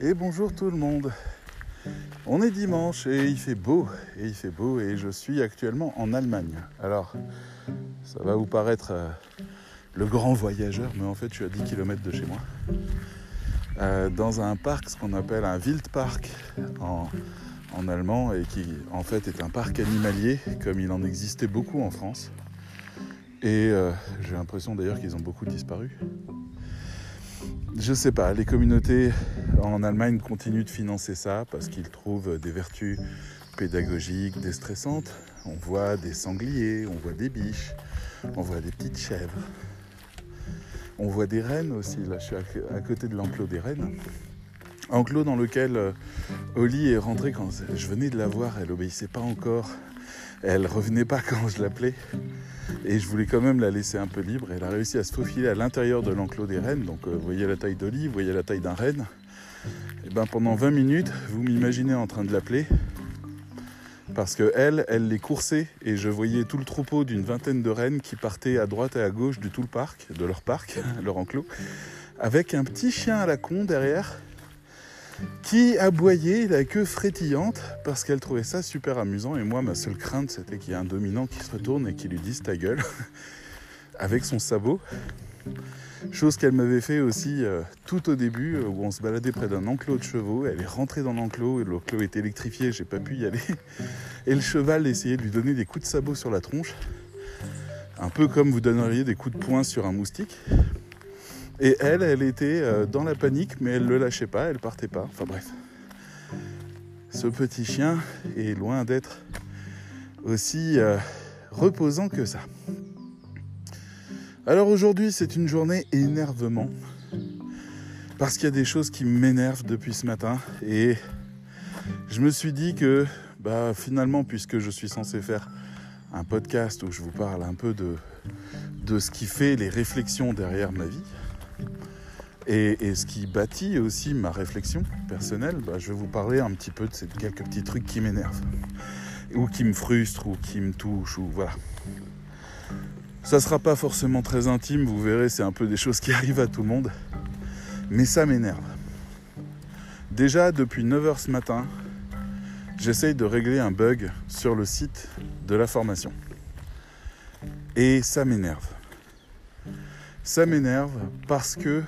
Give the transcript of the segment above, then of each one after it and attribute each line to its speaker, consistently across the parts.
Speaker 1: Et bonjour tout le monde. On est dimanche et il fait beau, et il fait beau, et je suis actuellement en Allemagne. Alors, ça va vous paraître euh, le grand voyageur, mais en fait, je suis à 10 km de chez moi. Euh, dans un parc, ce qu'on appelle un Wildpark en, allemand, et qui en fait est un parc animalier, comme il en existait beaucoup en France. Et euh, j'ai l'impression d'ailleurs qu'ils ont beaucoup disparu. Je sais pas, les communautés en Allemagne continuent de financer ça parce qu'ils trouvent des vertus pédagogiques déstressantes. On voit des sangliers, on voit des biches, on voit des petites chèvres. On voit des rennes aussi, là je suis à côté de l'enclos des rennes. Enclos dans lequel euh, Oli est rentrée quand je venais de la voir, elle obéissait pas encore, elle revenait pas quand je l'appelais. Et je voulais quand même la laisser un peu libre. Elle a réussi à se faufiler à l'intérieur de l'enclos des rennes. Donc euh, voyez la taille d'Oli, voyez la taille d'un renne. Et ben pendant 20 minutes, vous m'imaginez en train de l'appeler. Parce que elle, elle les coursait et je voyais tout le troupeau d'une vingtaine de rennes qui partaient à droite et à gauche de tout le parc, de leur parc, leur enclos, avec un petit chien à la con derrière qui aboyait la queue frétillante parce qu'elle trouvait ça super amusant. Et moi, ma seule crainte, c'était qu'il y ait un dominant qui se retourne et qui lui dise ta gueule avec son sabot. Chose qu'elle m'avait fait aussi euh, tout au début, euh, où on se baladait près d'un enclos de chevaux. Elle est rentrée dans l'enclos et l'enclos était électrifié, j'ai pas pu y aller. Et le cheval essayait de lui donner des coups de sabot sur la tronche, un peu comme vous donneriez des coups de poing sur un moustique. Et elle, elle était euh, dans la panique, mais elle ne le lâchait pas, elle partait pas. Enfin bref. Ce petit chien est loin d'être aussi euh, reposant que ça. Alors aujourd'hui, c'est une journée énervement. Parce qu'il y a des choses qui m'énervent depuis ce matin. Et je me suis dit que bah, finalement, puisque je suis censé faire un podcast où je vous parle un peu de, de ce qui fait les réflexions derrière ma vie, et, ce qui bâtit aussi ma réflexion personnelle, bah, je vais vous parler un petit peu de ces quelques petits trucs qui m'énervent, ou qui me frustrent, ou qui me touchent, ou voilà. Ça sera pas forcément très intime, vous verrez, c'est un peu des choses qui arrivent à tout le monde, mais ça m'énerve. Déjà depuis 9h ce matin, j'essaye de régler un bug sur le site de la formation. Et ça m'énerve. Ça m'énerve parce que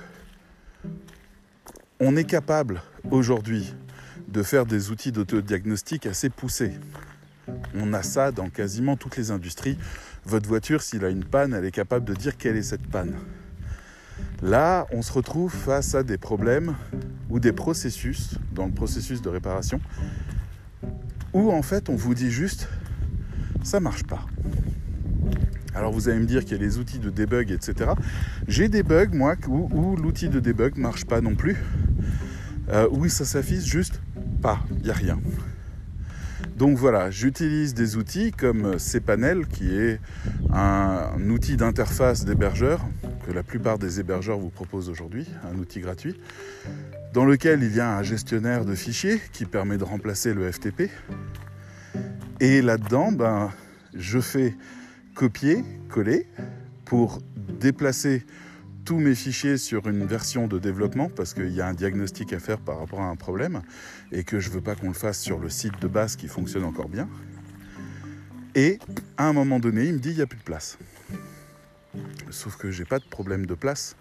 Speaker 1: on est capable aujourd'hui de faire des outils d'autodiagnostic assez poussés. On a ça dans quasiment toutes les industries. Votre voiture, s'il a une panne, elle est capable de dire quelle est cette panne. Là, on se retrouve face à des problèmes ou des processus, dans le processus de réparation, où en fait on vous dit juste, ça marche pas. Alors vous allez me dire qu'il y a les outils de debug, etc. J'ai des bugs, moi, où, l'outil de debug marche pas non plus. Euh, oui, ça s'affiche juste pas, il n'y a rien. Donc voilà, j'utilise des outils comme cPanel, qui est un, outil d'interface d'hébergeur que la plupart des hébergeurs vous proposent aujourd'hui, un outil gratuit, dans lequel il y a un gestionnaire de fichiers qui permet de remplacer le FTP. Et là-dedans, ben, je fais copier, coller pour déplacer tous mes fichiers sur une version de développement parce qu'il y a un diagnostic à faire par rapport à un problème et que je veux pas qu'on le fasse sur le site de base qui fonctionne encore bien. Et à un moment donné, il me dit il n'y a plus de place. Sauf que j'ai pas de problème de place.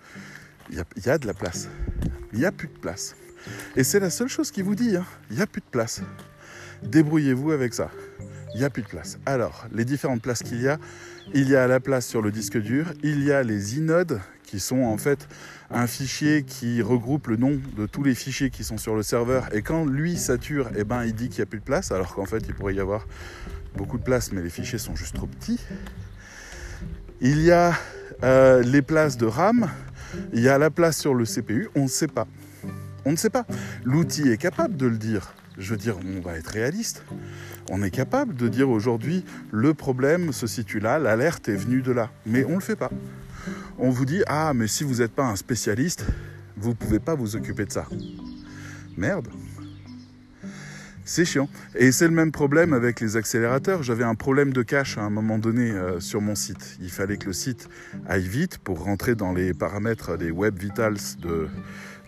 Speaker 1: Il y, a, de la place. Il n'y a plus de place. Et c'est la seule chose qu'il vous dit. Hein. Il n'y a plus de place. Débrouillez-vous avec ça il n'y a plus de place. Alors, les différentes places qu'il y a, il y a la place sur le disque dur, il y a les inodes qui sont en fait un fichier qui regroupe le nom de tous les fichiers qui sont sur le serveur et quand lui sature, eh ben, il dit qu'il n'y a plus de place alors qu'en fait il pourrait y avoir beaucoup de place mais les fichiers sont juste trop petits. Il y a euh, les places de RAM, il y a la place sur le CPU, on ne sait pas. On ne sait pas. L'outil est capable de le dire. Je veux dire, on va être réaliste. On est capable de dire aujourd'hui, le problème se situe là, l'alerte est venue de là. Mais on ne le fait pas. On vous dit, ah, mais si vous n'êtes pas un spécialiste, vous ne pouvez pas vous occuper de ça. Merde. C'est chiant. Et c'est le même problème avec les accélérateurs. J'avais un problème de cache à un moment donné euh, sur mon site. Il fallait que le site aille vite pour rentrer dans les paramètres des web vitals de,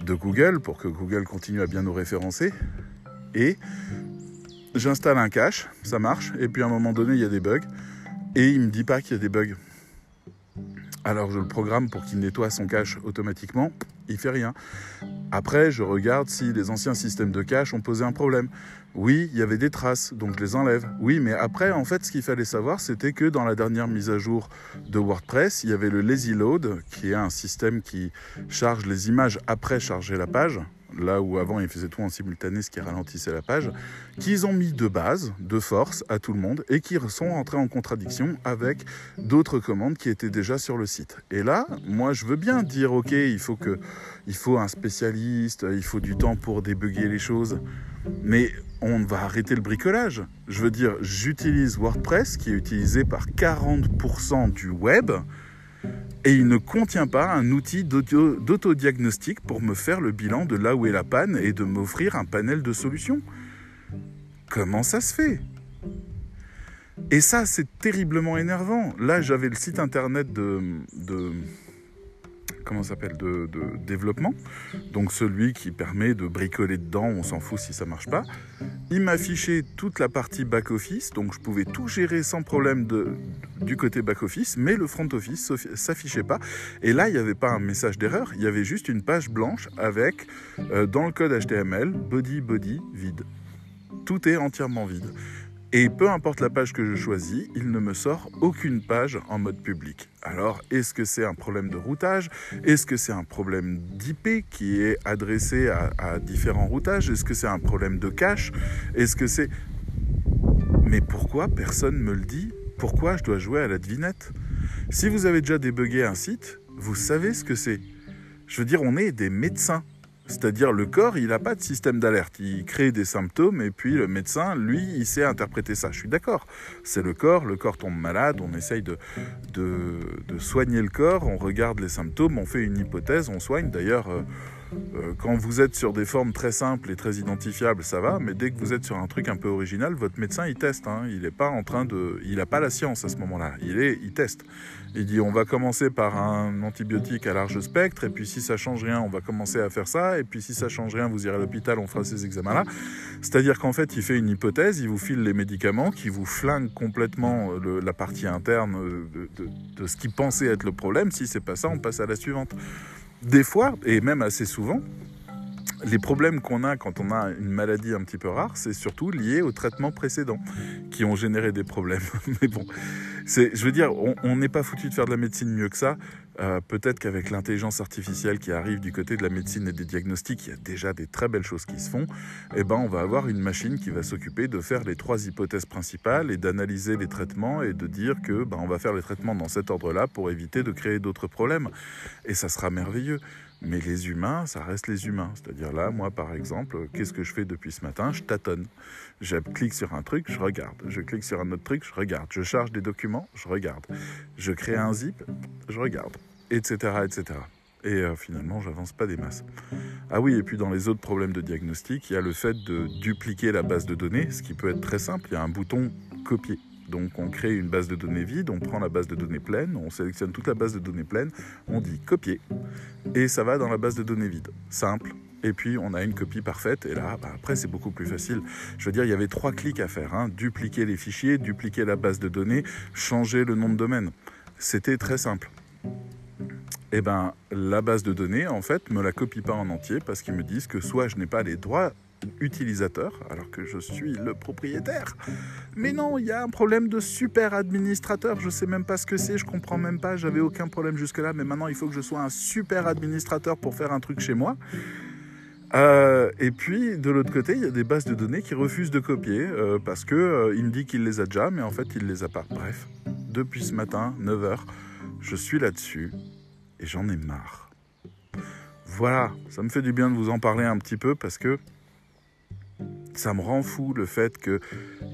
Speaker 1: de Google pour que Google continue à bien nous référencer. Et j'installe un cache, ça marche. Et puis à un moment donné, il y a des bugs. Et il me dit pas qu'il y a des bugs. Alors je le programme pour qu'il nettoie son cache automatiquement. Il fait rien. Après, je regarde si les anciens systèmes de cache ont posé un problème. Oui, il y avait des traces, donc je les enlève. Oui, mais après, en fait, ce qu'il fallait savoir, c'était que dans la dernière mise à jour de WordPress, il y avait le Lazy Load, qui est un système qui charge les images après charger la page là où avant ils faisaient tout en simultané, ce qui ralentissait la page, qu'ils ont mis de base, de force à tout le monde et qui sont entrés en contradiction avec d'autres commandes qui étaient déjà sur le site. Et là, moi je veux bien dire ok, il faut que il faut un spécialiste, il faut du temps pour débugger les choses, mais on va arrêter le bricolage. Je veux dire, j'utilise WordPress qui est utilisé par 40% du web et il ne contient pas un outil d'autodiagnostic pour me faire le bilan de là où est la panne et de m'offrir un panel de solutions. Comment ça se fait? Et ça, c'est terriblement énervant. Là, j'avais le site internet de, de comment s'appelle de, développement, donc celui qui permet de bricoler dedans, on s'en fout si ça marche pas. Il m'affichait toute la partie back office, donc je pouvais tout gérer sans problème du côté back office, mais le front office s'affichait pas. Et là, il n'y avait pas un message d'erreur, il y avait juste une page blanche avec euh, dans le code HTML body body vide. Tout est entièrement vide. Et peu importe la page que je choisis, il ne me sort aucune page en mode public. Alors, est-ce que c'est un problème de routage? Est-ce que c'est un problème d'IP qui est adressé à, différents routages? Est-ce que c'est un problème de cache? Est-ce que c'est... Mais pourquoi personne me le dit? Pourquoi je dois jouer à la devinette? Si vous avez déjà débugué un site, vous savez ce que c'est. Je veux dire, on est des médecins. C'est-à-dire le corps, il n'a pas de système d'alerte. Il crée des symptômes et puis le médecin, lui, il sait interpréter ça. Je suis d'accord. C'est le corps, le corps tombe malade, on essaye de, soigner le corps, on regarde les symptômes, on fait une hypothèse, on soigne. D'ailleurs, euh, quand vous êtes sur des formes très simples et très identifiables, ça va, mais dès que vous êtes sur un truc un peu original, votre médecin il teste. Hein. il n'est pas en train de, il n'a pas la science à ce moment-là. Il est, il teste. Il dit on va commencer par un antibiotique à large spectre, et puis si ça change rien, on va commencer à faire ça, et puis si ça change rien, vous irez à l'hôpital, on fera ces examens-là. C'est-à-dire qu'en fait, il fait une hypothèse, il vous file les médicaments qui vous flinguent complètement la partie interne de, de ce qui pensait être le problème. Si c'est pas ça, on passe à la suivante. Des fois, et même assez souvent, les problèmes qu'on a quand on a une maladie un petit peu rare, c'est surtout lié aux traitements précédents qui ont généré des problèmes. Mais bon, je veux dire, on n'est pas foutu de faire de la médecine mieux que ça. Euh, peut-être qu'avec l'intelligence artificielle qui arrive du côté de la médecine et des diagnostics, il y a déjà des très belles choses qui se font. Eh ben, on va avoir une machine qui va s'occuper de faire les trois hypothèses principales et d'analyser les traitements et de dire que ben, on va faire les traitements dans cet ordre-là pour éviter de créer d'autres problèmes. Et ça sera merveilleux. Mais les humains, ça reste les humains. C'est-à-dire là, moi par exemple, qu'est-ce que je fais depuis ce matin? Je tâtonne. Je clique sur un truc, je regarde. Je clique sur un autre truc, je regarde. Je charge des documents, je regarde. Je crée un zip, je regarde. Etc. etc. Et euh, finalement, j'avance pas des masses. Ah oui, et puis dans les autres problèmes de diagnostic, il y a le fait de dupliquer la base de données, ce qui peut être très simple. Il y a un bouton copier. Donc on crée une base de données vide, on prend la base de données pleine, on sélectionne toute la base de données pleine, on dit copier, et ça va dans la base de données vide. Simple. Et puis on a une copie parfaite, et là, bah, après c'est beaucoup plus facile. Je veux dire, il y avait trois clics à faire. Hein. Dupliquer les fichiers, dupliquer la base de données, changer le nom de domaine. C'était très simple. Eh ben, la base de données, en fait, me la copie pas en entier parce qu'ils me disent que soit je n'ai pas les droits utilisateur, alors que je suis le propriétaire. Mais non, il y a un problème de super administrateur. Je sais même pas ce que c'est, je comprends même pas. J'avais aucun problème jusque-là, mais maintenant il faut que je sois un super administrateur pour faire un truc chez moi. Euh, et puis de l'autre côté, il y a des bases de données qui refusent de copier euh, parce que euh, il me dit qu'il les a déjà, mais en fait il les a pas. Bref, depuis ce matin, 9h, je suis là-dessus et j'en ai marre. Voilà, ça me fait du bien de vous en parler un petit peu parce que ça me rend fou le fait que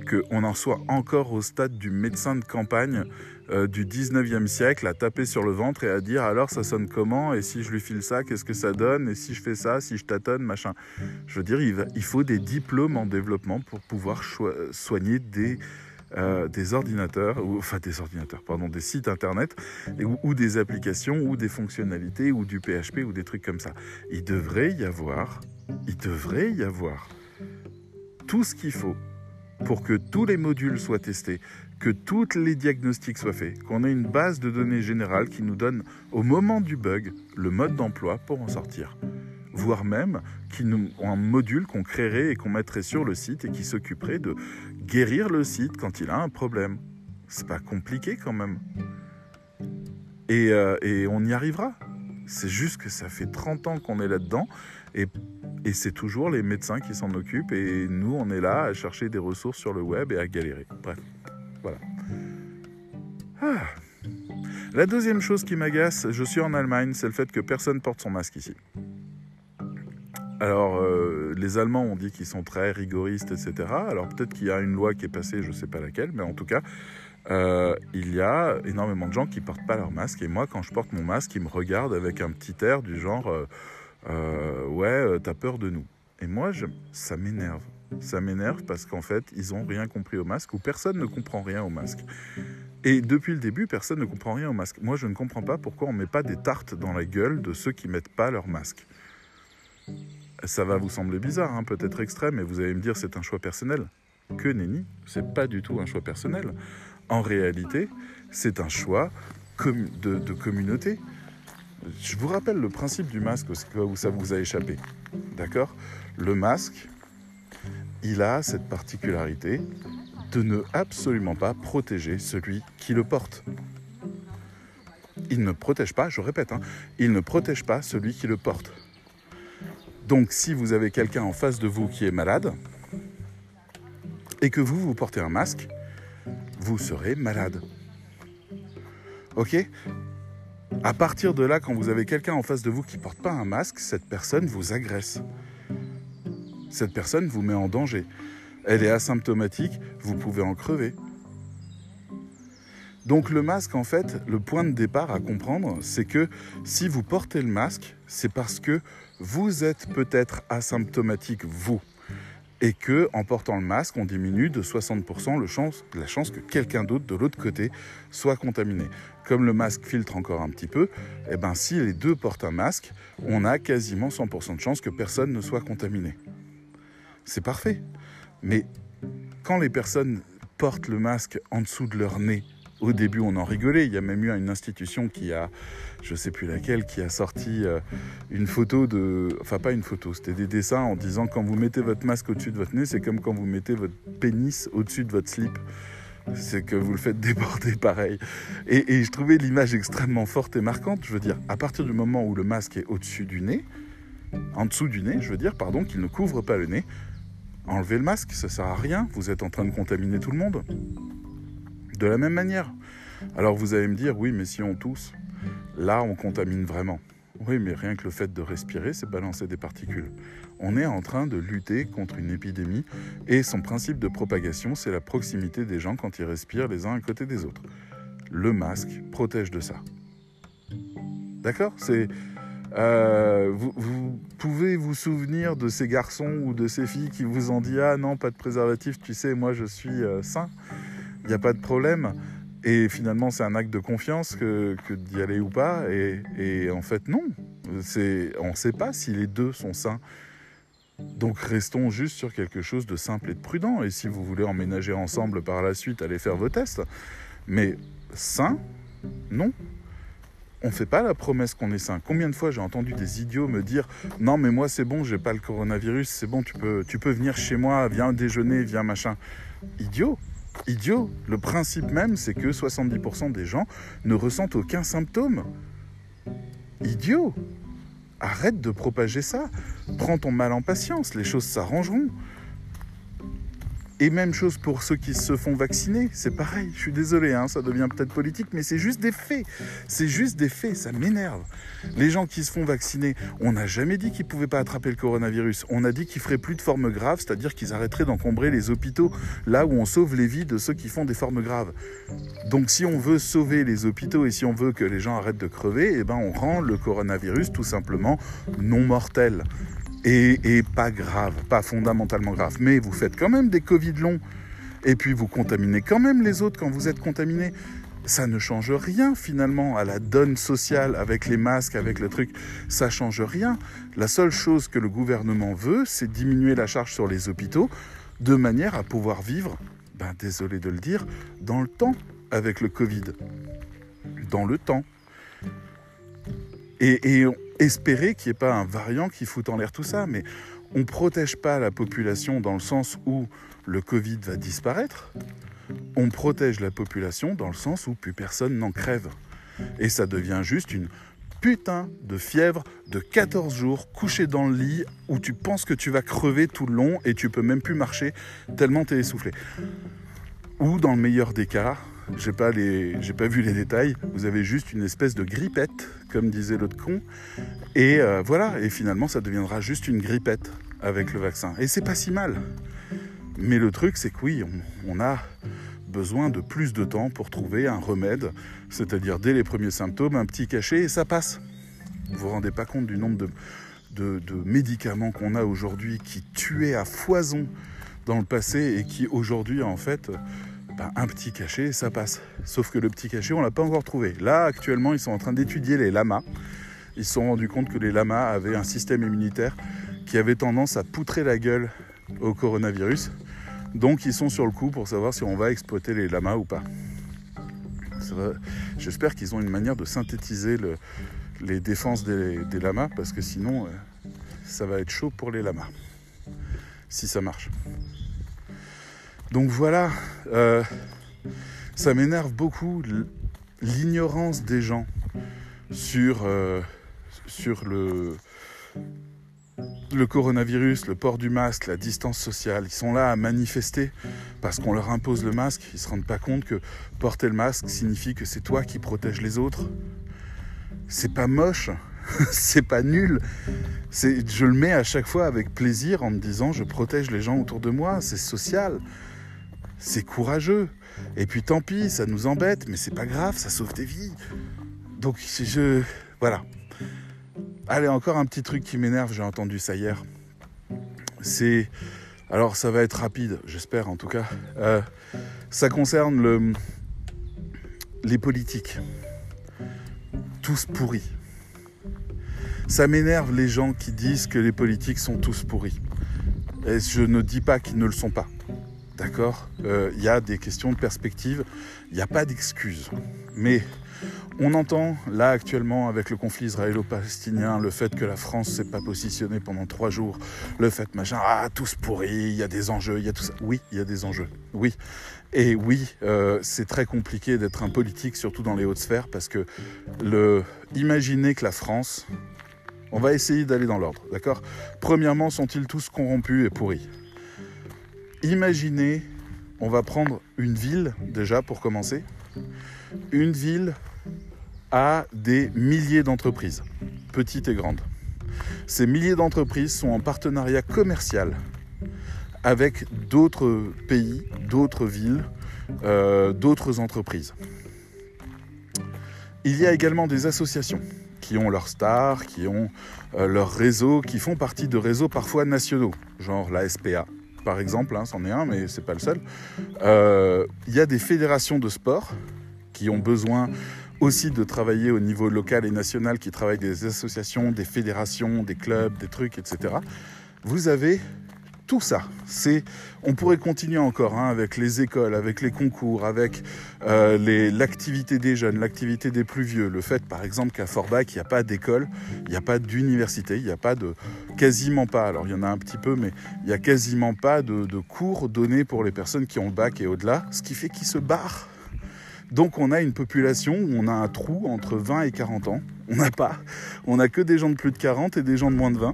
Speaker 1: qu'on en soit encore au stade du médecin de campagne euh, du 19e siècle à taper sur le ventre et à dire alors ça sonne comment? Et si je lui file ça, qu'est-ce que ça donne? Et si je fais ça, si je tâtonne, machin. Je veux dire, il, faut des diplômes en développement pour pouvoir soigner des, euh, des ordinateurs, ou, enfin des ordinateurs, pardon, des sites internet, ou, des applications, ou des fonctionnalités, ou du PHP, ou des trucs comme ça. Il devrait y avoir, il devrait y avoir tout ce qu'il faut pour que tous les modules soient testés, que tous les diagnostics soient faits, qu'on ait une base de données générale qui nous donne au moment du bug le mode d'emploi pour en sortir. Voire même nous, un module qu'on créerait et qu'on mettrait sur le site et qui s'occuperait de guérir le site quand il a un problème. C'est pas compliqué quand même. Et, euh, et on y arrivera. C'est juste que ça fait 30 ans qu'on est là-dedans et, et c'est toujours les médecins qui s'en occupent et nous on est là à chercher des ressources sur le web et à galérer. Bref, voilà. Ah. La deuxième chose qui m'agace, je suis en Allemagne, c'est le fait que personne porte son masque ici. Alors, euh, les Allemands ont dit qu'ils sont très rigoristes, etc. Alors peut-être qu'il y a une loi qui est passée, je ne sais pas laquelle, mais en tout cas, euh, il y a énormément de gens qui portent pas leur masque. Et moi, quand je porte mon masque, ils me regardent avec un petit air du genre euh, Ouais, t'as peur de nous. Et moi, ça m'énerve. Ça m'énerve parce qu'en fait, ils n'ont rien compris au masque ou personne ne comprend rien au masque. Et depuis le début, personne ne comprend rien au masque. Moi, je ne comprends pas pourquoi on ne met pas des tartes dans la gueule de ceux qui mettent pas leur masque. Ça va vous sembler bizarre, hein, peut-être extrême, mais vous allez me dire c'est un choix personnel. Que nenni, c'est pas du tout un choix personnel. En réalité, c'est un choix de, communauté. Je vous rappelle le principe du masque où ça vous a échappé. D'accord? Le masque, il a cette particularité de ne absolument pas protéger celui qui le porte. Il ne protège pas, je répète, hein, il ne protège pas celui qui le porte. Donc si vous avez quelqu'un en face de vous qui est malade et que vous, vous portez un masque, vous serez malade. Ok? À partir de là, quand vous avez quelqu'un en face de vous qui ne porte pas un masque, cette personne vous agresse. Cette personne vous met en danger. Elle est asymptomatique, vous pouvez en crever. Donc le masque, en fait, le point de départ à comprendre, c'est que si vous portez le masque, c'est parce que vous êtes peut-être asymptomatique, vous, et que en portant le masque, on diminue de 60% le chance, la chance que quelqu'un d'autre de l'autre côté soit contaminé. Comme le masque filtre encore un petit peu, eh ben, si les deux portent un masque, on a quasiment 100% de chance que personne ne soit contaminé. C'est parfait. Mais quand les personnes portent le masque en dessous de leur nez, au début, on en rigolait. Il y a même eu une institution qui a, je sais plus laquelle, qui a sorti euh, une photo de, enfin pas une photo, c'était des dessins en disant quand vous mettez votre masque au-dessus de votre nez, c'est comme quand vous mettez votre pénis au-dessus de votre slip. C'est que vous le faites déborder pareil. Et, je trouvais l'image extrêmement forte et marquante. Je veux dire, à partir du moment où le masque est au-dessus du nez, en dessous du nez, je veux dire, pardon, qu'il ne couvre pas le nez, enlevez le masque, ça sert à rien. Vous êtes en train de contaminer tout le monde de la même manière. Alors vous allez me dire, oui, mais si on tousse, là on contamine vraiment. Oui, mais rien que le fait de respirer, c'est balancer des particules. On est en train de lutter contre une épidémie et son principe de propagation, c'est la proximité des gens quand ils respirent les uns à côté des autres. Le masque protège de ça. D'accord? C'est euh, vous, pouvez vous souvenir de ces garçons ou de ces filles qui vous ont dit ah non pas de préservatif, tu sais moi je suis euh, sain il n'y a pas de problème. Et finalement, c'est un acte de confiance que, d'y aller ou pas. Et, en fait, non. On ne sait pas si les deux sont sains. Donc restons juste sur quelque chose de simple et de prudent. Et si vous voulez emménager ensemble par la suite, allez faire vos tests. Mais sain, non. On ne fait pas la promesse qu'on est sain. Combien de fois j'ai entendu des idiots me dire non mais moi c'est bon, j'ai pas le coronavirus, c'est bon, tu peux, tu peux venir chez moi, viens déjeuner, viens machin. Idiot idiot. Le principe même, c'est que 70% des gens ne ressentent aucun symptôme. Idiot. Arrête de propager ça. Prends ton mal en patience, les choses s'arrangeront. Et même chose pour ceux qui se font vacciner, c'est pareil. Je suis désolé, hein, ça devient peut-être politique, mais c'est juste des faits. C'est juste des faits, ça m'énerve. Les gens qui se font vacciner, on n'a jamais dit qu'ils ne pouvaient pas attraper le coronavirus. On a dit qu'ils feraient plus de formes graves, c'est-à-dire qu'ils arrêteraient d'encombrer les hôpitaux là où on sauve les vies de ceux qui font des formes graves. Donc si on veut sauver les hôpitaux et si on veut que les gens arrêtent de crever, eh ben on rend le coronavirus tout simplement non mortel et, pas grave, pas fondamentalement grave. Mais vous faites quand même des Covid longs et puis vous contaminez quand même les autres quand vous êtes contaminé. Ça ne change rien finalement à la donne sociale avec les masques, avec le truc. Ça change rien. La seule chose que le gouvernement veut, c'est diminuer la charge sur les hôpitaux de manière à pouvoir vivre, ben, désolé de le dire, dans le temps avec le Covid. Dans le temps. Et, et espérer qu'il n'y ait pas un variant qui fout en l'air tout ça. Mais on ne protège pas la population dans le sens où le Covid va disparaître. On protège la population dans le sens où plus personne n'en crève. Et ça devient juste une putain de fièvre de 14 jours couché dans le lit où tu penses que tu vas crever tout le long et tu peux même plus marcher tellement tu es essoufflé. Ou dans le meilleur des cas, j'ai pas, pas vu les détails, vous avez juste une espèce de grippette comme disait l'autre con. Et euh, voilà, et finalement, ça deviendra juste une grippette avec le vaccin. Et c'est pas si mal. Mais le truc, c'est que oui, on, a besoin de plus de temps pour trouver un remède, c'est-à-dire dès les premiers symptômes, un petit cachet et ça passe. Vous vous rendez pas compte du nombre de médicaments qu'on a aujourd'hui qui tuaient à foison dans le passé et qui aujourd'hui, en fait, un petit cachet, ça passe. Sauf que le petit cachet, on l'a pas encore trouvé. Là, actuellement, ils sont en train d'étudier les lamas. Ils se sont rendus compte que les lamas avaient un système immunitaire qui avait tendance à poutrer la gueule au coronavirus. Donc, ils sont sur le coup pour savoir si on va exploiter les lamas ou pas. J'espère qu'ils ont une manière de synthétiser les défenses des, lamas parce que sinon, euh, ça va être chaud pour les lamas. Si ça marche. Donc voilà, euh, ça m'énerve beaucoup l'ignorance des gens sur, euh, sur le, le coronavirus, le port du masque, la distance sociale. Ils sont là à manifester parce qu'on leur impose le masque. Ils ne se rendent pas compte que porter le masque signifie que c'est toi qui protèges les autres. C'est pas moche, c'est pas nul. Je le mets à chaque fois avec plaisir en me disant je protège les gens autour de moi, c'est social c'est courageux. Et puis tant pis, ça nous embête, mais c'est pas grave, ça sauve des vies. Donc je. Voilà. Allez, encore un petit truc qui m'énerve, j'ai entendu ça hier. C'est. Alors ça va être rapide, j'espère en tout cas. Euh, ça concerne le... les politiques. Tous pourris. Ça m'énerve les gens qui disent que les politiques sont tous pourris. Et je ne dis pas qu'ils ne le sont pas. D'accord euh, Il y a des questions de perspective, il n'y a pas d'excuses. Mais on entend là actuellement avec le conflit israélo-palestinien le fait que la France s'est pas positionnée pendant trois jours, le fait machin, ah tous pourris, il y a des enjeux, il y a tout ça. Oui, il y a des enjeux. Oui. Et oui, euh, c'est très compliqué d'être un politique, surtout dans les hautes sphères, parce que le imaginer que la France, on va essayer d'aller dans l'ordre, d'accord? Premièrement, sont-ils tous corrompus et pourris? Imaginez, on va prendre une ville déjà pour commencer. Une ville a des milliers d'entreprises, petites et grandes. Ces milliers d'entreprises sont en partenariat commercial avec d'autres pays, d'autres villes, euh, d'autres entreprises. Il y a également des associations qui ont leurs stars, qui ont euh, leur réseau, qui font partie de réseaux parfois nationaux, genre la SPA, par exemple, hein, c'en est un, mais c'est pas le seul. Euh, il y a des fédérations de sport qui ont besoin aussi de travailler au niveau local et national, qui travaillent des associations, des fédérations, des clubs, des trucs, etc. Vous avez tout ça. C'est, on pourrait continuer encore hein, avec les écoles, avec les concours, avec euh, l'activité des jeunes, l'activité des plus vieux. Le fait, par exemple, qu'à Forbach, il n'y a pas d'école, il n'y a pas d'université, il n'y a pas de, quasiment pas. Alors il y en a un petit peu, mais il n'y a quasiment pas de, de cours donnés pour les personnes qui ont le bac et au-delà, ce qui fait qu'ils se barrent. Donc on a une population où on a un trou entre 20 et 40 ans. On n'a pas. On n'a que des gens de plus de 40 et des gens de moins de 20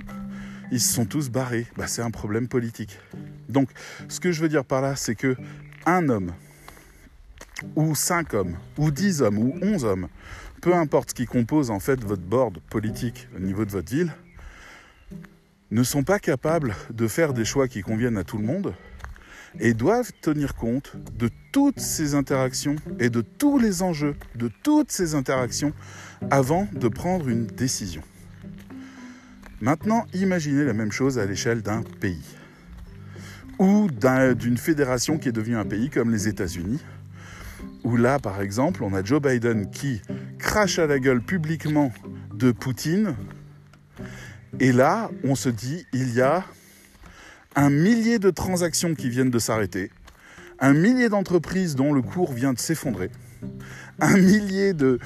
Speaker 1: ils se sont tous barrés. Bah, c'est un problème politique. Donc, ce que je veux dire par là, c'est que un homme, ou cinq hommes, ou dix hommes, ou onze hommes, peu importe ce qui compose en fait votre board politique au niveau de votre ville, ne sont pas capables de faire des choix qui conviennent à tout le monde et doivent tenir compte de toutes ces interactions et de tous les enjeux de toutes ces interactions avant de prendre une décision. Maintenant, imaginez la même chose à l'échelle d'un pays. Ou d'une fédération qui est devenue un pays comme les États-Unis, où là, par exemple, on a Joe Biden qui crache à la gueule publiquement de Poutine, et là, on se dit, il y a un millier de transactions qui viennent de s'arrêter, un millier d'entreprises dont le cours vient de s'effondrer, un millier de,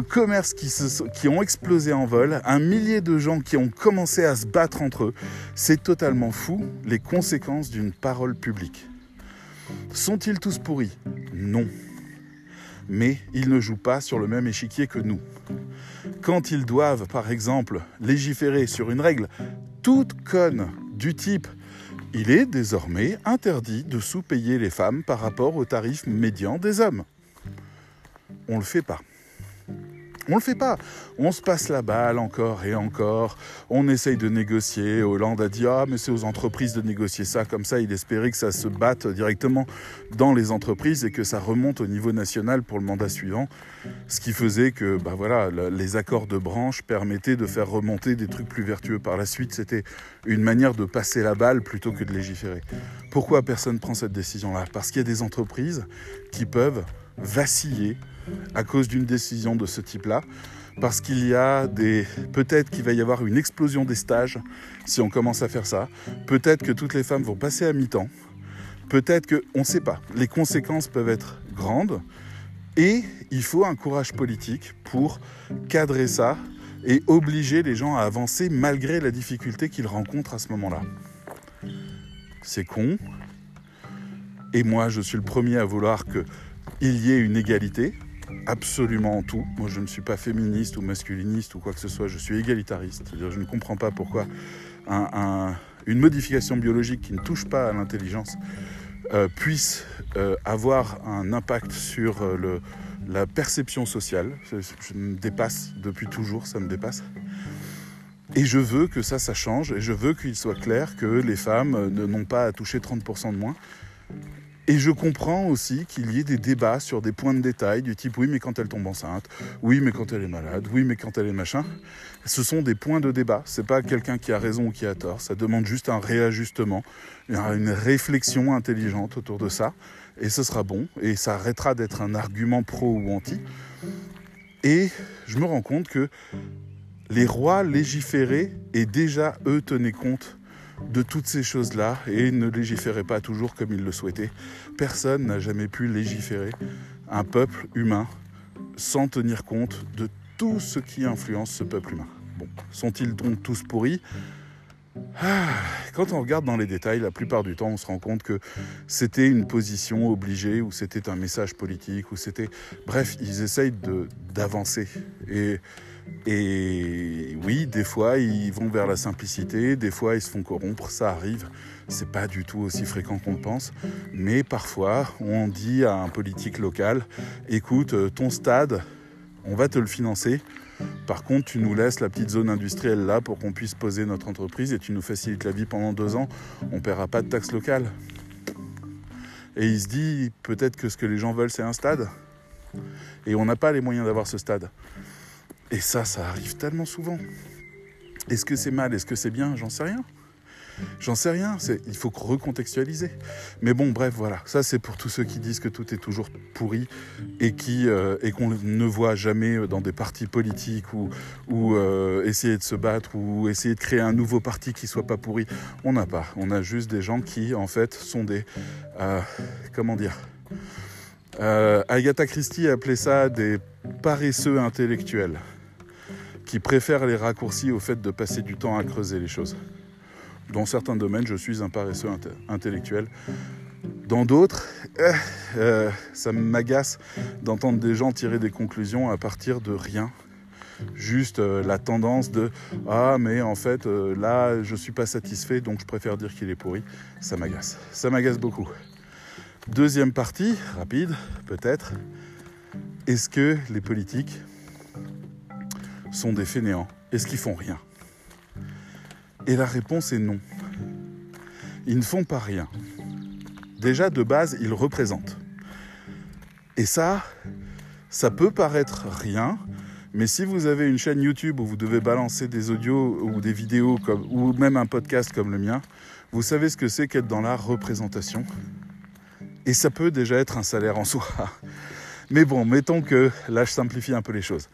Speaker 1: commerces qui ont explosé en vol, un millier de gens qui ont commencé à se battre entre eux. C'est totalement fou les conséquences d'une parole publique. Sont-ils tous pourris? Non. Mais ils ne jouent pas sur le même échiquier que nous. Quand ils doivent, par exemple, légiférer sur une règle toute conne du type il est désormais interdit de sous-payer les femmes par rapport au tarif médian des hommes. On ne le fait pas. On le fait pas. On se passe la balle encore et encore. On essaye de négocier. Hollande a dit Ah, mais c'est aux entreprises de négocier ça. Comme ça, il espérait que ça se batte directement dans les entreprises et que ça remonte au niveau national pour le mandat suivant. Ce qui faisait que bah voilà, les accords de branche permettaient de faire remonter des trucs plus vertueux par la suite. C'était une manière de passer la balle plutôt que de légiférer. Pourquoi personne prend cette décision-là? Parce qu'il y a des entreprises qui peuvent vaciller à cause d'une décision de ce type-là, parce qu'il y a des... Peut-être qu'il va y avoir une explosion des stages si on commence à faire ça. Peut-être que toutes les femmes vont passer à mi-temps. Peut-être que... On ne sait pas. Les conséquences peuvent être grandes. Et il faut un courage politique pour cadrer ça et obliger les gens à avancer malgré la difficulté qu'ils rencontrent à ce moment-là. C'est con. Et moi, je suis le premier à vouloir qu'il y ait une égalité absolument en tout. Moi, je ne suis pas féministe ou masculiniste ou quoi que ce soit, je suis égalitariste. je ne comprends pas pourquoi une modification biologique qui ne touche pas à l'intelligence euh, puisse euh, avoir un impact sur euh, la perception sociale. Je, me dépasse depuis toujours, ça me dépasse. Et je veux que ça, ça change, et je veux qu'il soit clair que les femmes n'ont pas à toucher 30% de moins. Et je comprends aussi qu'il y ait des débats sur des points de détail du type oui mais quand elle tombe enceinte, oui mais quand elle est malade, oui mais quand elle est machin. Ce sont des points de débat. C'est pas quelqu'un qui a raison ou qui a tort. Ça demande juste un réajustement, une réflexion intelligente autour de ça. Et ce sera bon. Et ça arrêtera d'être un argument pro ou anti. Et je me rends compte que les rois légiféraient et déjà eux tenaient compte de toutes ces choses-là et ne légiférait pas toujours comme il le souhaitait. Personne n'a jamais pu légiférer un peuple humain sans tenir compte de tout ce qui influence ce peuple humain. Bon, sont-ils donc tous pourris? Ah, quand on regarde dans les détails, la plupart du temps, on se rend compte que c'était une position obligée, ou c'était un message politique, ou c'était... Bref, ils essayent d'avancer. Et et oui, des fois, ils vont vers la simplicité, des fois, ils se font corrompre, ça arrive. C'est pas du tout aussi fréquent qu'on le pense. Mais parfois, on dit à un politique local écoute, euh, ton stade, on va te le financer. Par contre, tu nous laisses la petite zone industrielle là pour qu'on puisse poser notre entreprise et tu nous facilites la vie pendant deux ans. On ne paiera pas de taxes locales. Et il se dit peut-être que ce que les gens veulent, c'est un stade. Et on n'a pas les moyens d'avoir ce stade. Et ça, ça arrive tellement souvent. Est-ce que c'est mal? Est-ce que c'est bien? J'en sais rien. J'en sais rien, il faut recontextualiser. Mais bon, bref, voilà. Ça, c'est pour tous ceux qui disent que tout est toujours pourri et euh, qu'on ne voit jamais dans des partis politiques ou, euh, essayer de se battre ou essayer de créer un nouveau parti qui soit pas pourri. On n'a pas. On a juste des gens qui, en fait, sont des euh, comment dire. Agatha Christie appelait ça des paresseux intellectuels qui préfèrent les raccourcis au fait de passer du temps à creuser les choses. Dans certains domaines, je suis un paresseux intellectuel. Dans d'autres, euh, euh, ça m'agace d'entendre des gens tirer des conclusions à partir de rien juste euh, la tendance de ah mais en fait euh, là je suis pas satisfait donc je préfère dire qu'il est pourri, ça m'agace. Ça m'agace beaucoup. Deuxième partie, rapide peut-être. Est-ce que les politiques sont des fainéants Est-ce qu'ils font rien? Et la réponse est non. Ils ne font pas rien. Déjà de base, ils représentent. Et ça, ça peut paraître rien, mais si vous avez une chaîne YouTube où vous devez balancer des audios ou des vidéos ou même un podcast comme le mien, vous savez ce que c'est qu'être dans la représentation. Et ça peut déjà être un salaire en soi. Mais bon, mettons que là je simplifie un peu les choses.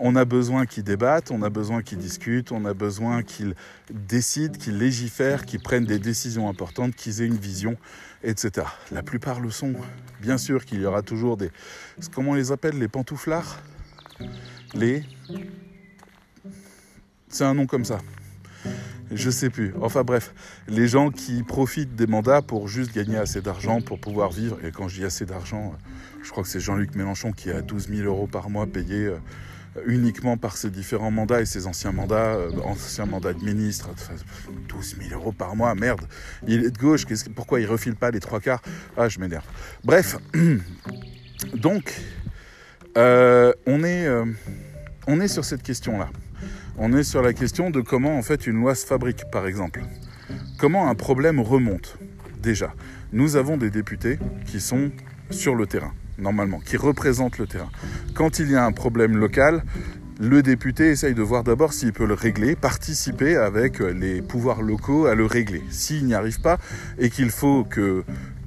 Speaker 1: On a besoin qu'ils débattent, on a besoin qu'ils discutent, on a besoin qu'ils décident, qu'ils légifèrent, qu'ils prennent des décisions importantes, qu'ils aient une vision, etc. La plupart le sont. Bien sûr qu'il y aura toujours des... Comment on les appelle Les pantouflards? Les... C'est un nom comme ça. Je sais plus. Enfin bref, les gens qui profitent des mandats pour juste gagner assez d'argent pour pouvoir vivre. Et quand je dis assez d'argent, je crois que c'est Jean-Luc Mélenchon qui a 12 000 euros par mois payés euh, uniquement par ses différents mandats et ses anciens mandats, euh, anciens mandats de ministre. 12 000 euros par mois, merde. Il est de gauche, pourquoi il refile pas les trois quarts? Ah, je m'énerve. Bref, donc, euh, on, est, on est sur cette question-là. On est sur la question de comment en fait une loi se fabrique, par exemple. Comment un problème remonte? Déjà, nous avons des députés qui sont sur le terrain, normalement, qui représentent le terrain. Quand il y a un problème local, le député essaye de voir d'abord s'il peut le régler, participer avec les pouvoirs locaux à le régler. S'il n'y arrive pas et qu'il faut que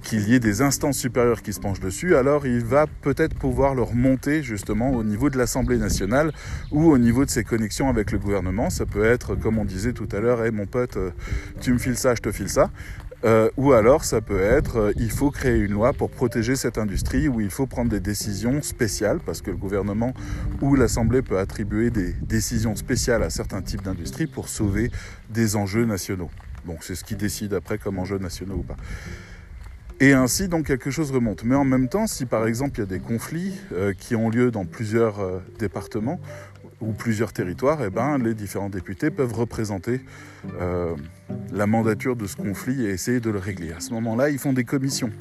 Speaker 1: qu'il y ait des instances supérieures qui se penchent dessus, alors il va peut-être pouvoir le remonter justement au niveau de l'Assemblée nationale ou au niveau de ses connexions avec le gouvernement. Ça peut être, comme on disait tout à l'heure, hey, mon pote, euh, tu me files ça, je te file ça. Euh, ou alors ça peut être, euh, il faut créer une loi pour protéger cette industrie, où il faut prendre des décisions spéciales, parce que le gouvernement ou l'Assemblée peut attribuer des décisions spéciales à certains types d'industries pour sauver des enjeux nationaux. Bon, c'est ce qui décide après comme enjeux nationaux ou pas. Et ainsi, donc, quelque chose remonte. Mais en même temps, si par exemple il y a des conflits euh, qui ont lieu dans plusieurs départements ou plusieurs territoires, eh ben, les différents députés peuvent représenter euh, la mandature de ce conflit et essayer de le régler. À ce moment-là, ils font des commissions.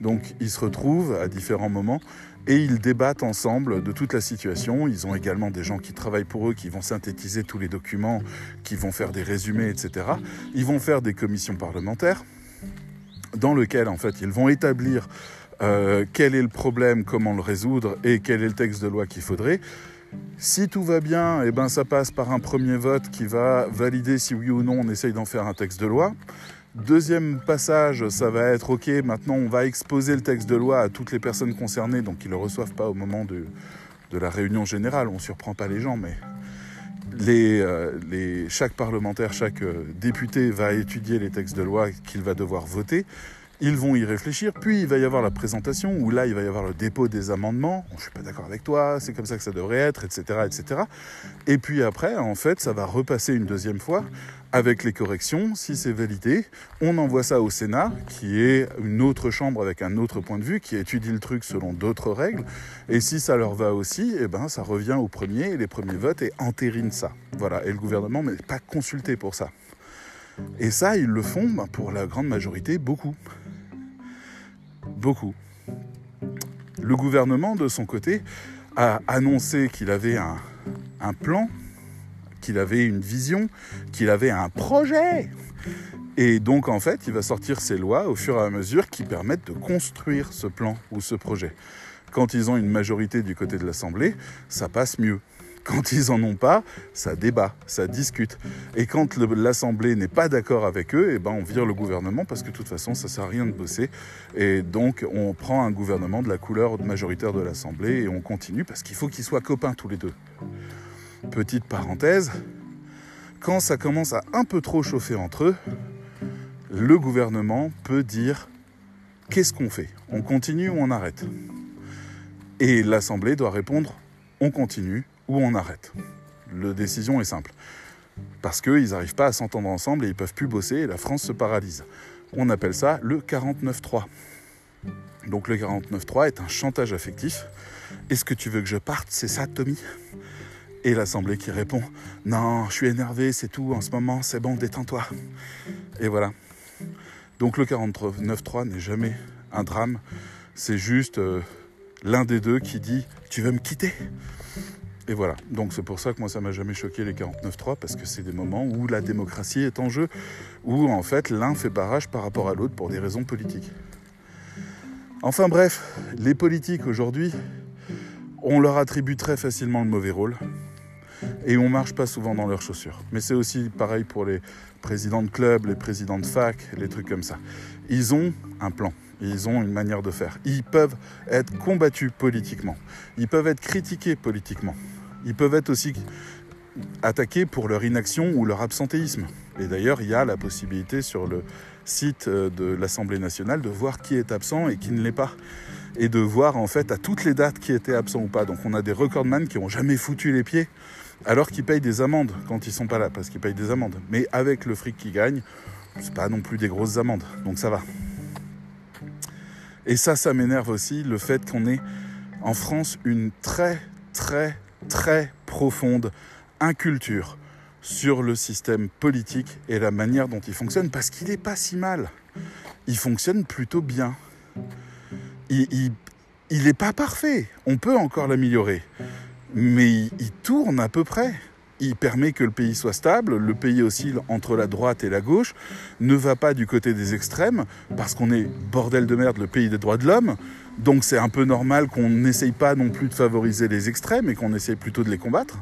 Speaker 1: Donc, ils se retrouvent à différents moments et ils débattent ensemble de toute la situation. Ils ont également des gens qui travaillent pour eux, qui vont synthétiser tous les documents, qui vont faire des résumés, etc. Ils vont faire des commissions parlementaires dans lequel en fait ils vont établir euh, quel est le problème, comment le résoudre et quel est le texte de loi qu'il faudrait. Si tout va bien, eh ben ça passe par un premier vote qui va valider si oui ou non on essaye d'en faire un texte de loi. Deuxième passage, ça va être OK, maintenant on va exposer le texte de loi à toutes les personnes concernées, donc ils ne le reçoivent pas au moment de, la réunion générale, on ne surprend pas les gens, mais euh, chaque parlementaire, chaque euh, député va étudier les textes de loi qu'il va devoir voter. Ils vont y réfléchir, puis il va y avoir la présentation, où là, il va y avoir le dépôt des amendements. je ne suis pas d'accord avec toi, c'est comme ça que ça devrait être, etc., etc. Et puis après, en fait, ça va repasser une deuxième fois avec les corrections. Si c'est validé, on envoie ça au Sénat, qui est une autre chambre avec un autre point de vue, qui étudie le truc selon d'autres règles. Et si ça leur va aussi, eh ben, ça revient au premier, et les premiers votes, et entérinent ça. Voilà. Et le gouvernement n'est pas consulté pour ça. Et ça, ils le font, ben, pour la grande majorité, beaucoup. Beaucoup. Le gouvernement, de son côté, a annoncé qu'il avait un, plan, qu'il avait une vision, qu'il avait un projet. Et donc, en fait, il va sortir ces lois au fur et à mesure qui permettent de construire ce plan ou ce projet. Quand ils ont une majorité du côté de l'Assemblée, ça passe mieux. Quand ils n'en ont pas, ça débat, ça discute. Et quand l'Assemblée n'est pas d'accord avec eux, eh ben on vire le gouvernement parce que de toute façon, ça ne sert à rien de bosser. Et donc, on prend un gouvernement de la couleur majoritaire de l'Assemblée et on continue parce qu'il faut qu'ils soient copains tous les deux. Petite parenthèse, quand ça commence à un peu trop chauffer entre eux, le gouvernement peut dire qu'est-ce qu'on fait? On continue ou on arrête? Et l'Assemblée doit répondre on continue ou on arrête. La décision est simple. Parce qu'ils n'arrivent pas à s'entendre ensemble et ils ne peuvent plus bosser et la France se paralyse. On appelle ça le 49-3. Donc le 49-3 est un chantage affectif. Est-ce que tu veux que je parte? C'est ça, Tommy? Et l'Assemblée qui répond Non, je suis énervé, c'est tout, en ce moment, c'est bon, détends-toi. Et voilà. Donc le 49.3 n'est jamais un drame, c'est juste euh, l'un des deux qui dit Tu veux me quitter? Et voilà. Donc c'est pour ça que moi ça m'a jamais choqué les 49.3 parce que c'est des moments où la démocratie est en jeu, où en fait l'un fait barrage par rapport à l'autre pour des raisons politiques. Enfin bref, les politiques aujourd'hui, on leur attribue très facilement le mauvais rôle et on marche pas souvent dans leurs chaussures. Mais c'est aussi pareil pour les présidents de club, les présidents de fac, les trucs comme ça. Ils ont un plan. Ils ont une manière de faire. Ils peuvent être combattus politiquement. Ils peuvent être critiqués politiquement. Ils peuvent être aussi attaqués pour leur inaction ou leur absentéisme. Et d'ailleurs, il y a la possibilité sur le site euh, de l'Assemblée nationale de voir qui est absent et qui ne l'est pas. Et de voir en fait à toutes les dates qui étaient absents ou pas. Donc on a des recordman qui n'ont jamais foutu les pieds alors qu'ils payent des amendes quand ils sont pas là, parce qu'ils payent des amendes. Mais avec le fric qu'ils gagnent, c'est pas non plus des grosses amendes. Donc ça va. Et ça, ça m'énerve aussi, le fait qu'on ait en France une très, très, très profonde inculture sur le système politique et la manière dont il fonctionne, parce qu'il n'est pas si mal. Il fonctionne plutôt bien. Il n'est pas parfait. On peut encore l'améliorer. Mais il, il tourne à peu près il permet que le pays soit stable, le pays oscille entre la droite et la gauche, ne va pas du côté des extrêmes, parce qu'on est bordel de merde, le pays des droits de l'homme, donc c'est un peu normal qu'on n'essaye pas non plus de favoriser les extrêmes et qu'on essaye plutôt de les combattre.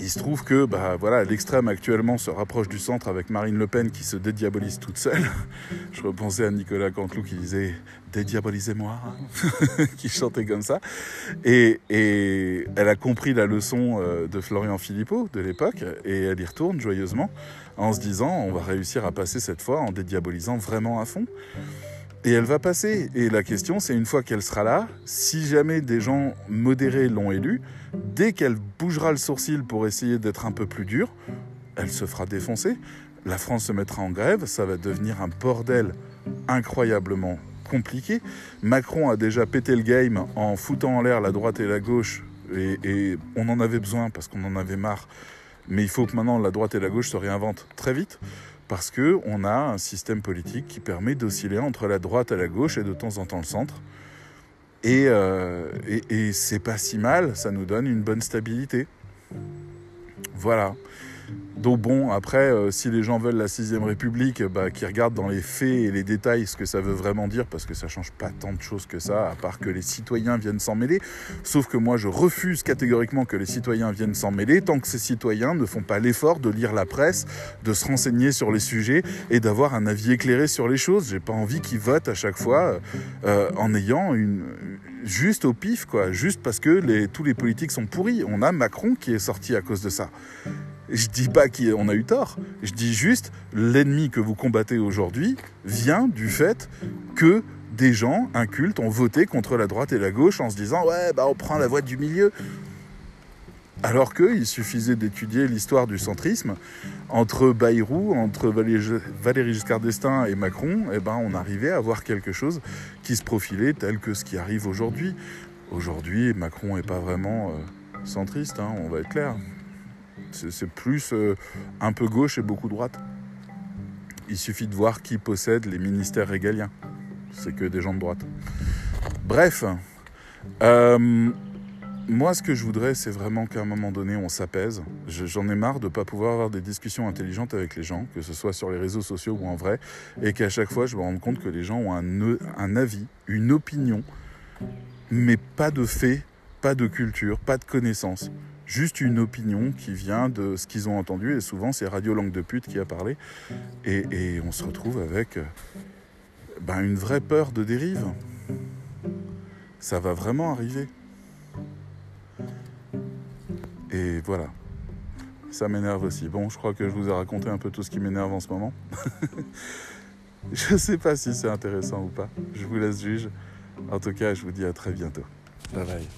Speaker 1: Il se trouve que bah, voilà, l'extrême actuellement se rapproche du centre avec Marine Le Pen qui se dédiabolise toute seule. Je repensais à Nicolas Canteloup qui disait Dédiabolisez-moi, qui chantait comme ça. Et, elle a compris la leçon euh, de Florian Philippot de l'époque et elle y retourne joyeusement en se disant on va réussir à passer cette fois en dédiabolisant vraiment à fond. Et elle va passer. Et la question, c'est une fois qu'elle sera là, si jamais des gens modérés l'ont élue, dès qu'elle bougera le sourcil pour essayer d'être un peu plus dure, elle se fera défoncer. La France se mettra en grève, ça va devenir un bordel incroyablement compliqué. Macron a déjà pété le game en foutant en l'air la droite et la gauche, et, on en avait besoin parce qu'on en avait marre. Mais il faut que maintenant la droite et la gauche se réinventent très vite parce qu'on a un système politique qui permet d'osciller entre la droite et la gauche et de temps en temps le centre. Et, euh, et, et c'est pas si mal, ça nous donne une bonne stabilité. Voilà. Donc bon, après, euh, si les gens veulent la sixième République, bah, qu'ils regardent dans les faits et les détails ce que ça veut vraiment dire, parce que ça change pas tant de choses que ça, à part que les citoyens viennent s'en mêler. Sauf que moi, je refuse catégoriquement que les citoyens viennent s'en mêler, tant que ces citoyens ne font pas l'effort de lire la presse, de se renseigner sur les sujets et d'avoir un avis éclairé sur les choses. J'ai pas envie qu'ils votent à chaque fois euh, en ayant une juste au pif, quoi, juste parce que tous les politiques sont pourris. On a Macron qui est sorti à cause de ça. Je dis pas qu'on a eu tort. Je dis juste l'ennemi que vous combattez aujourd'hui vient du fait que des gens incultes ont voté contre la droite et la gauche en se disant ouais bah on prend la voie du milieu. Alors qu'il suffisait d'étudier l'histoire du centrisme entre Bayrou, entre Valéry Giscard d'Estaing et Macron, et ben on arrivait à voir quelque chose qui se profilait tel que ce qui arrive aujourd'hui. Aujourd'hui, Macron n'est pas vraiment euh, centriste, hein, on va être clair. C'est plus euh, un peu gauche et beaucoup droite. Il suffit de voir qui possède les ministères régaliens. C'est que des gens de droite. Bref, euh, moi ce que je voudrais, c'est vraiment qu'à un moment donné, on s'apaise. J'en ai marre de ne pas pouvoir avoir des discussions intelligentes avec les gens, que ce soit sur les réseaux sociaux ou en vrai, et qu'à chaque fois, je me rende compte que les gens ont un, un avis, une opinion, mais pas de faits, pas de culture, pas de connaissances juste une opinion qui vient de ce qu'ils ont entendu, et souvent c'est Radio Langue de Pute qui a parlé, et, on se retrouve avec ben, une vraie peur de dérive. Ça va vraiment arriver. Et voilà. Ça m'énerve aussi. Bon, je crois que je vous ai raconté un peu tout ce qui m'énerve en ce moment. je sais pas si c'est intéressant ou pas. Je vous laisse juge. En tout cas, je vous dis à très bientôt. Bye bye.